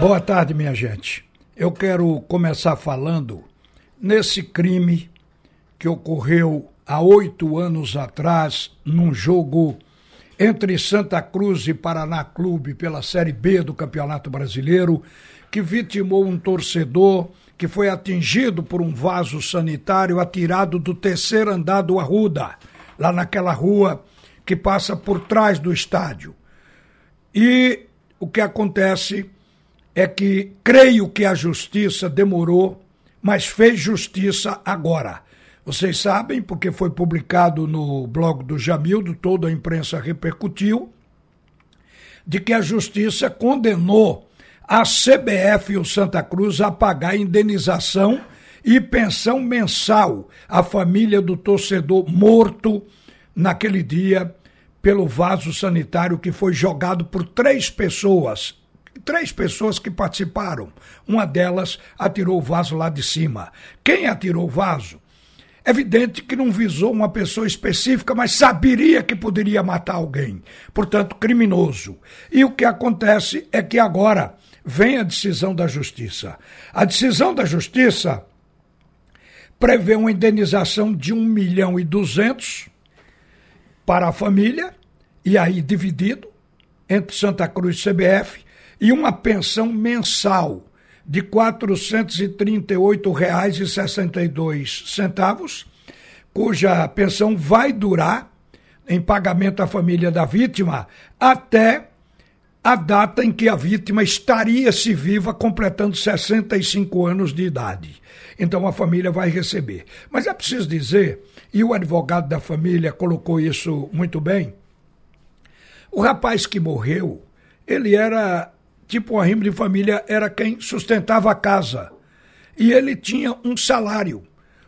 Boa tarde, minha gente. Eu quero começar falando nesse crime que ocorreu há oito anos atrás, num jogo entre Santa Cruz e Paraná Clube pela Série B do Campeonato Brasileiro, que vitimou um torcedor que foi atingido por um vaso sanitário atirado do terceiro andar do Arruda, lá naquela rua que passa por trás do estádio. E o que acontece é que creio que a justiça demorou, mas fez justiça agora. Vocês sabem, porque foi publicado no blog do Jamildo, toda a imprensa repercutiu, de que a justiça condenou a CBF e o Santa Cruz a pagar indenização e pensão mensal à família do torcedor morto naquele dia pelo vaso sanitário que foi jogado por três pessoas três pessoas que participaram. Uma delas atirou o vaso lá de cima. Quem atirou o vaso? Evidente que não visou uma pessoa específica, mas saberia que poderia matar alguém. Portanto, criminoso. E o que acontece é que agora vem a decisão da justiça. A decisão da justiça prevê uma indenização de 1 milhão e 200 para a família, e aí dividido entre Santa Cruz e CBF, e uma pensão mensal de R$ 438,62, cuja pensão vai durar em pagamento à família da vítima até a data em que a vítima estaria se viva completando 65 anos de idade. Então a família vai receber. Mas é preciso dizer, e o advogado da família colocou isso muito bem, o rapaz que morreu, ele era tipo um arrimo de família, era quem sustentava a casa. E ele tinha um salário.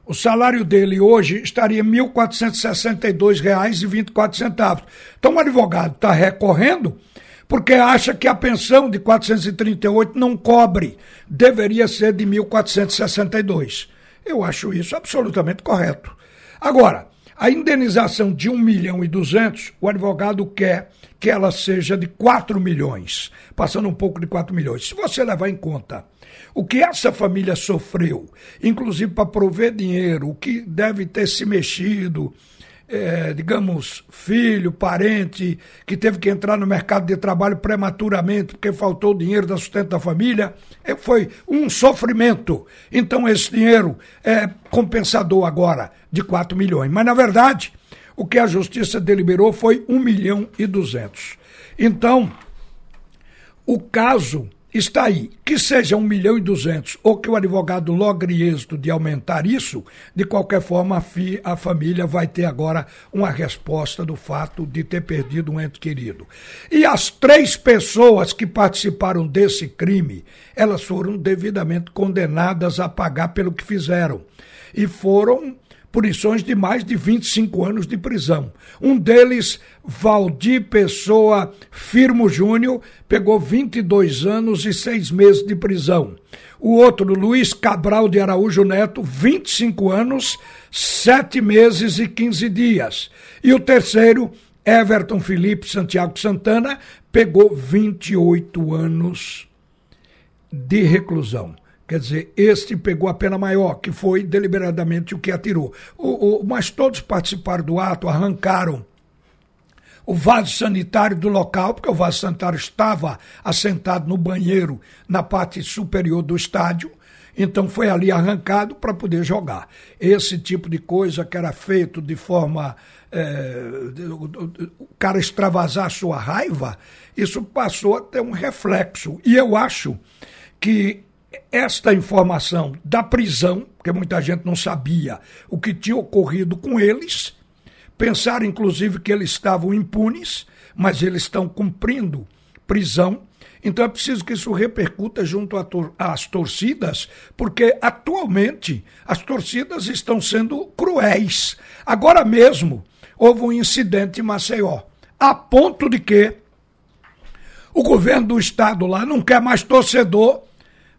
O salário dele hoje estaria R$ 1.462,24. Então o advogado está recorrendo porque acha que a pensão de 438 não cobre, deveria ser de 1.462. Eu acho isso absolutamente correto. Agora, a indenização de 1 milhão e 200, o advogado quer que ela seja de 4 milhões, passando um pouco de 4 milhões. Se você levar em conta o que essa família sofreu, inclusive para prover dinheiro, o que deve ter se mexido, é, digamos, filho, parente, que teve que entrar no mercado de trabalho prematuramente porque faltou dinheiro da sustento da família, é, foi um sofrimento. Então esse dinheiro é compensador agora de 4 milhões. Mas, na verdade, o que a justiça deliberou foi 1 milhão e 200. Então, o caso está aí. Que seja 1 milhão e 200 ou que o advogado logre êxito de aumentar isso, de qualquer forma a, fi, a família vai ter agora uma resposta do fato de ter perdido um ente querido. E as três pessoas que participaram desse crime, elas foram devidamente condenadas a pagar pelo que fizeram. E foram punições de mais de 25 anos de prisão. Um deles, Valdir Pessoa Firmo Júnior, pegou 22 anos e seis meses de prisão. O outro, Luiz Cabral de Araújo Neto, 25 anos, sete meses e 15 dias. E o terceiro, Everton Felipe Santiago Santana, pegou 28 anos de reclusão. Quer dizer, este pegou a pena maior, que foi deliberadamente o que atirou. O, o, mas todos participaram do ato, arrancaram o vaso sanitário do local, porque o vaso sanitário estava assentado no banheiro na parte superior do estádio. Então foi ali arrancado para poder jogar. Esse tipo de coisa que era feito de forma. É, o cara extravasar sua raiva, isso passou a ter um reflexo. E eu acho que esta informação da prisão, porque muita gente não sabia o que tinha ocorrido com eles, pensaram inclusive que eles estavam impunes, mas eles estão cumprindo prisão. Então é preciso que isso repercuta junto às torcidas, porque atualmente as torcidas estão sendo cruéis. Agora mesmo houve um incidente em Maceió, a ponto de que o governo do estado lá não quer mais torcedor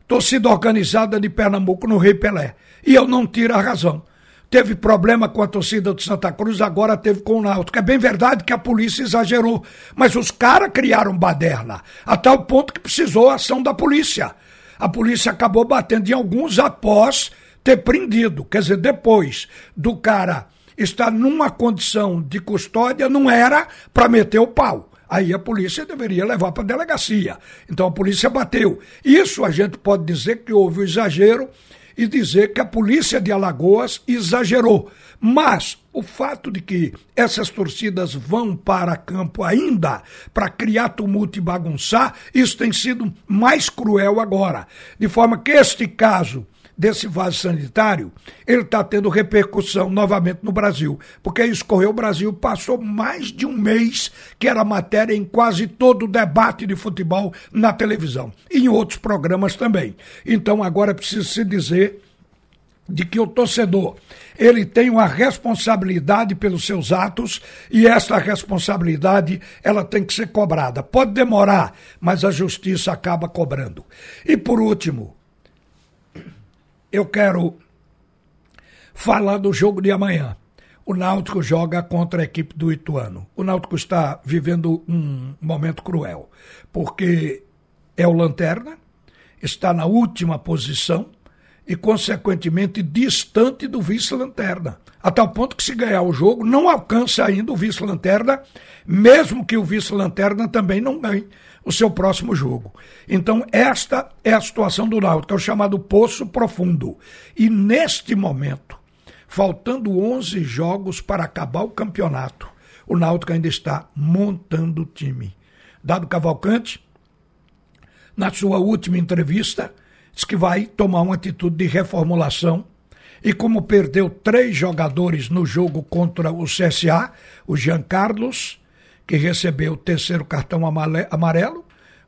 torcida organizada de Pernambuco no Rei Pelé. E eu não tiro a razão. teve problema com a torcida do Santa Cruz, agora teve com o Náutico. É bem verdade que a polícia exagerou, mas os caras criaram baderna, a tal ponto que precisou a ação da polícia. A polícia acabou batendo em alguns após ter prendido. Quer dizer, depois do cara estar numa condição de custódia, não era para meter o pau. Aí a polícia deveria levar para a delegacia. Então a polícia bateu. Isso a gente pode dizer que houve o um exagero e dizer que a polícia de Alagoas exagerou. Mas o fato de que essas torcidas vão para campo ainda para criar tumulto e bagunçar, isso tem sido mais cruel agora. De forma que este caso desse vaso sanitário, ele está tendo repercussão novamente no Brasil. Porque isso correu, o Brasil passou mais de um mês que era matéria em quase todo o debate de futebol na televisão. E em outros programas também. Então agora precisa se dizer de que o torcedor ele tem uma responsabilidade pelos seus atos e essa responsabilidade ela tem que ser cobrada. Pode demorar, mas a justiça acaba cobrando. E por último, eu quero falar do jogo de amanhã. O Náutico joga contra a equipe do Ituano. O Náutico está vivendo um momento cruel, porque é o lanterna, está na última posição e, consequentemente, distante do vice-lanterna. A tal ponto que, se ganhar o jogo, não alcança ainda o vice-lanterna, mesmo que o vice-lanterna também não ganhe o seu próximo jogo. Então, esta é a situação do Náutico, é o chamado poço profundo. E neste momento, faltando 11 jogos para acabar o campeonato, o Náutico ainda está montando o time. Dado Cavalcante, na sua última entrevista, disse que vai tomar uma atitude de reformulação. E como perdeu três jogadores no jogo contra o CSA, o Jean Carlos, que recebeu o terceiro cartão amarelo,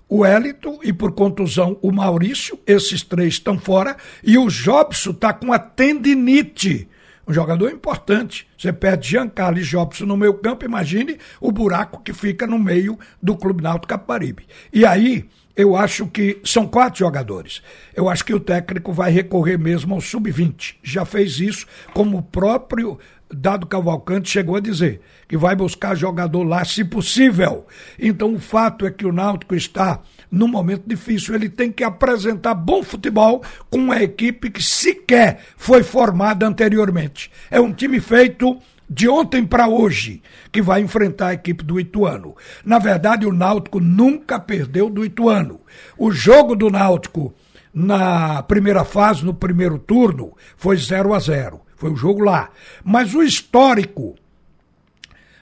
o Elito e por contusão o Maurício, esses três estão fora, e o Jobson está com a tendinite. Um jogador importante. Você perde Giancarlo e Jobson no meio campo, imagine o buraco que fica no meio do Clube Náutico Caparibe. E aí, eu acho que são quatro jogadores. Eu acho que o técnico vai recorrer mesmo ao sub-20. Já fez isso, como o próprio Dado Cavalcante chegou a dizer que vai buscar jogador lá, se possível. Então o fato é que o Náutico está num momento difícil. Ele tem que apresentar bom futebol com uma equipe que sequer foi formada anteriormente. É um time feito de ontem para hoje que vai enfrentar a equipe do Ituano. Na verdade, o Náutico nunca perdeu do Ituano. O jogo do Náutico na primeira fase, no primeiro turno, foi 0 a 0 foi o jogo lá. Mas o histórico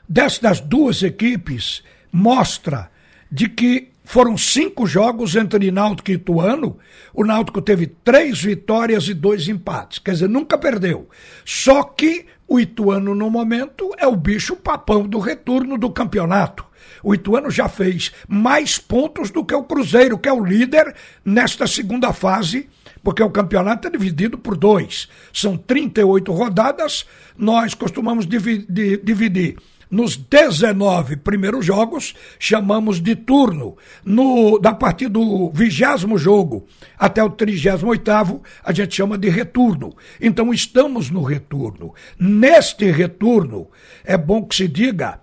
destas duas equipes mostra de que foram cinco jogos entre Náutico e Ituano. O Náutico teve três vitórias e dois empates. Quer dizer, nunca perdeu. Só que o Ituano, no momento, é o bicho papão do retorno do campeonato. O Ituano já fez mais pontos do que o Cruzeiro, que é o líder nesta segunda fase porque o campeonato é dividido por dois. São 38 rodadas, nós costumamos dividir, nos 19 primeiros jogos, chamamos de turno. No, da partir do vigésimo jogo até o 38, a gente chama de retorno. Então estamos no retorno. Neste retorno, é bom que se diga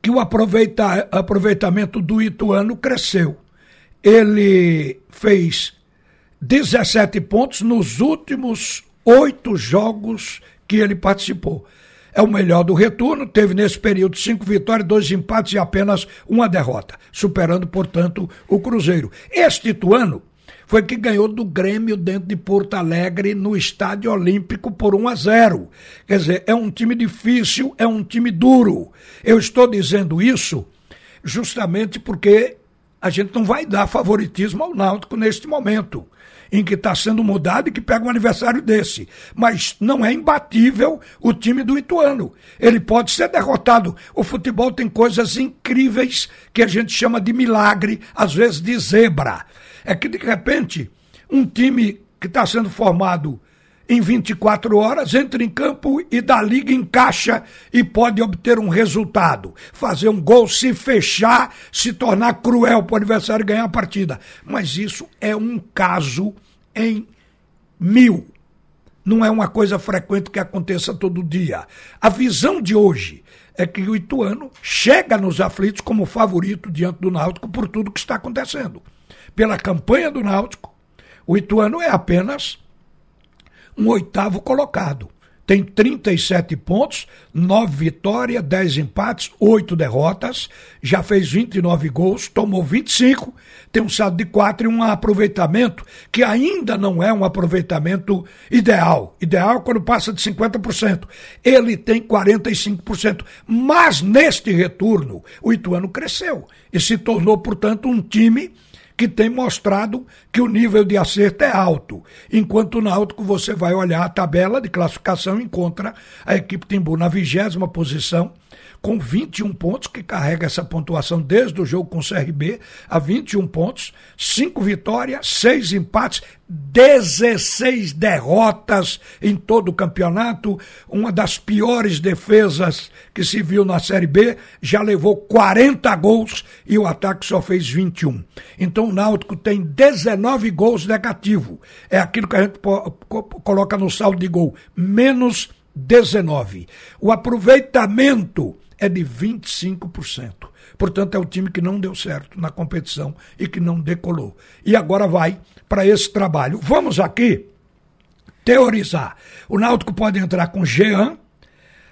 que o aproveita, aproveitamento do Ituano cresceu. Ele fez 17 pontos nos últimos oito jogos que ele participou. É o melhor do retorno, teve nesse período cinco vitórias, dois empates e apenas uma derrota, superando, portanto, o Cruzeiro. Este Ituano foi que ganhou do Grêmio dentro de Porto Alegre no Estádio Olímpico por 1 a 0. Quer dizer, é um time difícil, é um time duro. Eu estou dizendo isso justamente porque a gente não vai dar favoritismo ao Náutico neste momento em que está sendo mudado e que pega um aniversário desse. Mas não é imbatível o time do Ituano. Ele pode ser derrotado. O futebol tem coisas incríveis que a gente chama de milagre, às vezes de zebra. É que, de repente, um time que está sendo formado em 24 horas, entra em campo e da liga encaixa e pode obter um resultado. Fazer um gol, se fechar, se tornar cruel para o adversário ganhar a partida. Mas isso é um caso em mil. Não é uma coisa frequente que aconteça todo dia. A visão de hoje é que o Ituano chega nos aflitos como favorito diante do Náutico por tudo que está acontecendo. Pela campanha do Náutico, o Ituano é apenas um oitavo colocado tem 37 pontos, 9 vitórias, 10 empates, 8 derrotas, já fez 29 gols, tomou 25, tem um saldo de 4 e um aproveitamento que ainda não é um aproveitamento ideal. Ideal quando passa de 50%. Ele tem 45%. Mas neste retorno, o Ituano cresceu e se tornou, portanto, um time que tem mostrado que o nível de acerto é alto. Enquanto o Náutico, você vai olhar a tabela de classificação e encontra a equipe Timbu na vigésima posição, com 21 pontos, que carrega essa pontuação desde o jogo com o CRB a 21 pontos, 5 vitórias, 6 empates, 16 derrotas em todo o campeonato, uma das piores defesas que se viu na Série B, já levou 40 gols e o ataque só fez 21. Então o Náutico tem 19 gols negativo. É aquilo que a gente coloca no saldo de gol, menos 19. O aproveitamento é de 25%. Portanto, é o time que não deu certo na competição e que não decolou. E agora vai para esse trabalho. Vamos aqui teorizar. O Náutico pode entrar com Jean,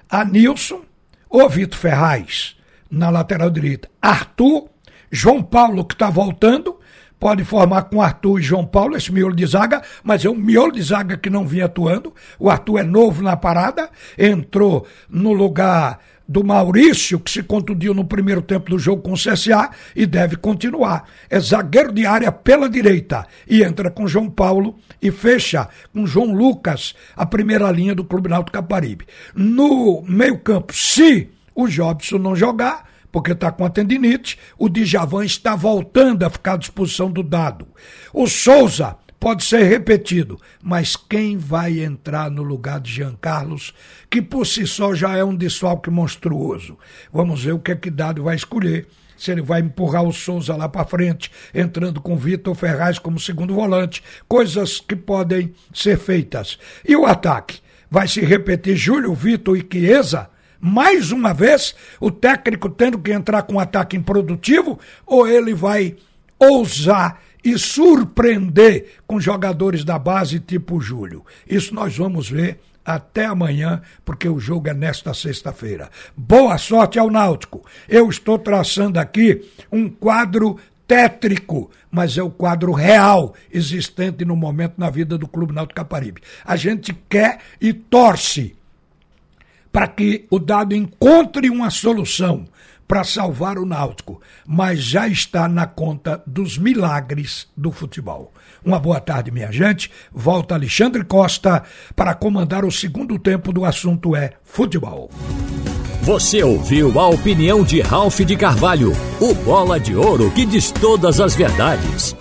Anilson ou Vitor Ferraz na lateral direita. Arthur, João Paulo, que está voltando, pode formar com Arthur e João Paulo esse miolo de zaga, mas é um miolo de zaga que não vinha atuando. O Arthur é novo na parada, entrou no lugar do Maurício, que se contundiu no primeiro tempo do jogo com o CSA e deve continuar. É zagueiro de área pela direita e entra com João Paulo e fecha com João Lucas, a primeira linha do Clube Náutico Caparibe. No meio-campo, se o Jobson não jogar, porque está com a tendinite, o Djavan está voltando a ficar à disposição do dado. O Souza pode ser repetido, mas quem vai entrar no lugar de Jean Carlos, que por si só já é um desfalque monstruoso? Vamos ver o que é que Dado vai escolher. Se ele vai empurrar o Souza lá para frente, entrando com Vitor Ferraz como segundo volante, coisas que podem ser feitas. E o ataque? Vai se repetir Júlio, Vitor e Chiesa? mais uma vez, o técnico tendo que entrar com um ataque improdutivo, ou ele vai ousar e surpreender com jogadores da base tipo Júlio. Isso nós vamos ver até amanhã, porque o jogo é nesta sexta-feira. Boa sorte ao Náutico. Eu estou traçando aqui um quadro tétrico, mas é o quadro real existente no momento na vida do Clube Náutico Caparibe. A gente quer e torce para que o dado encontre uma solução para salvar o Náutico, mas já está na conta dos milagres do futebol. Uma boa tarde, minha gente. Volta Alexandre Costa para comandar o segundo tempo do assunto é futebol. Você ouviu a opinião de Ralph de Carvalho, o bola de ouro que diz todas as verdades.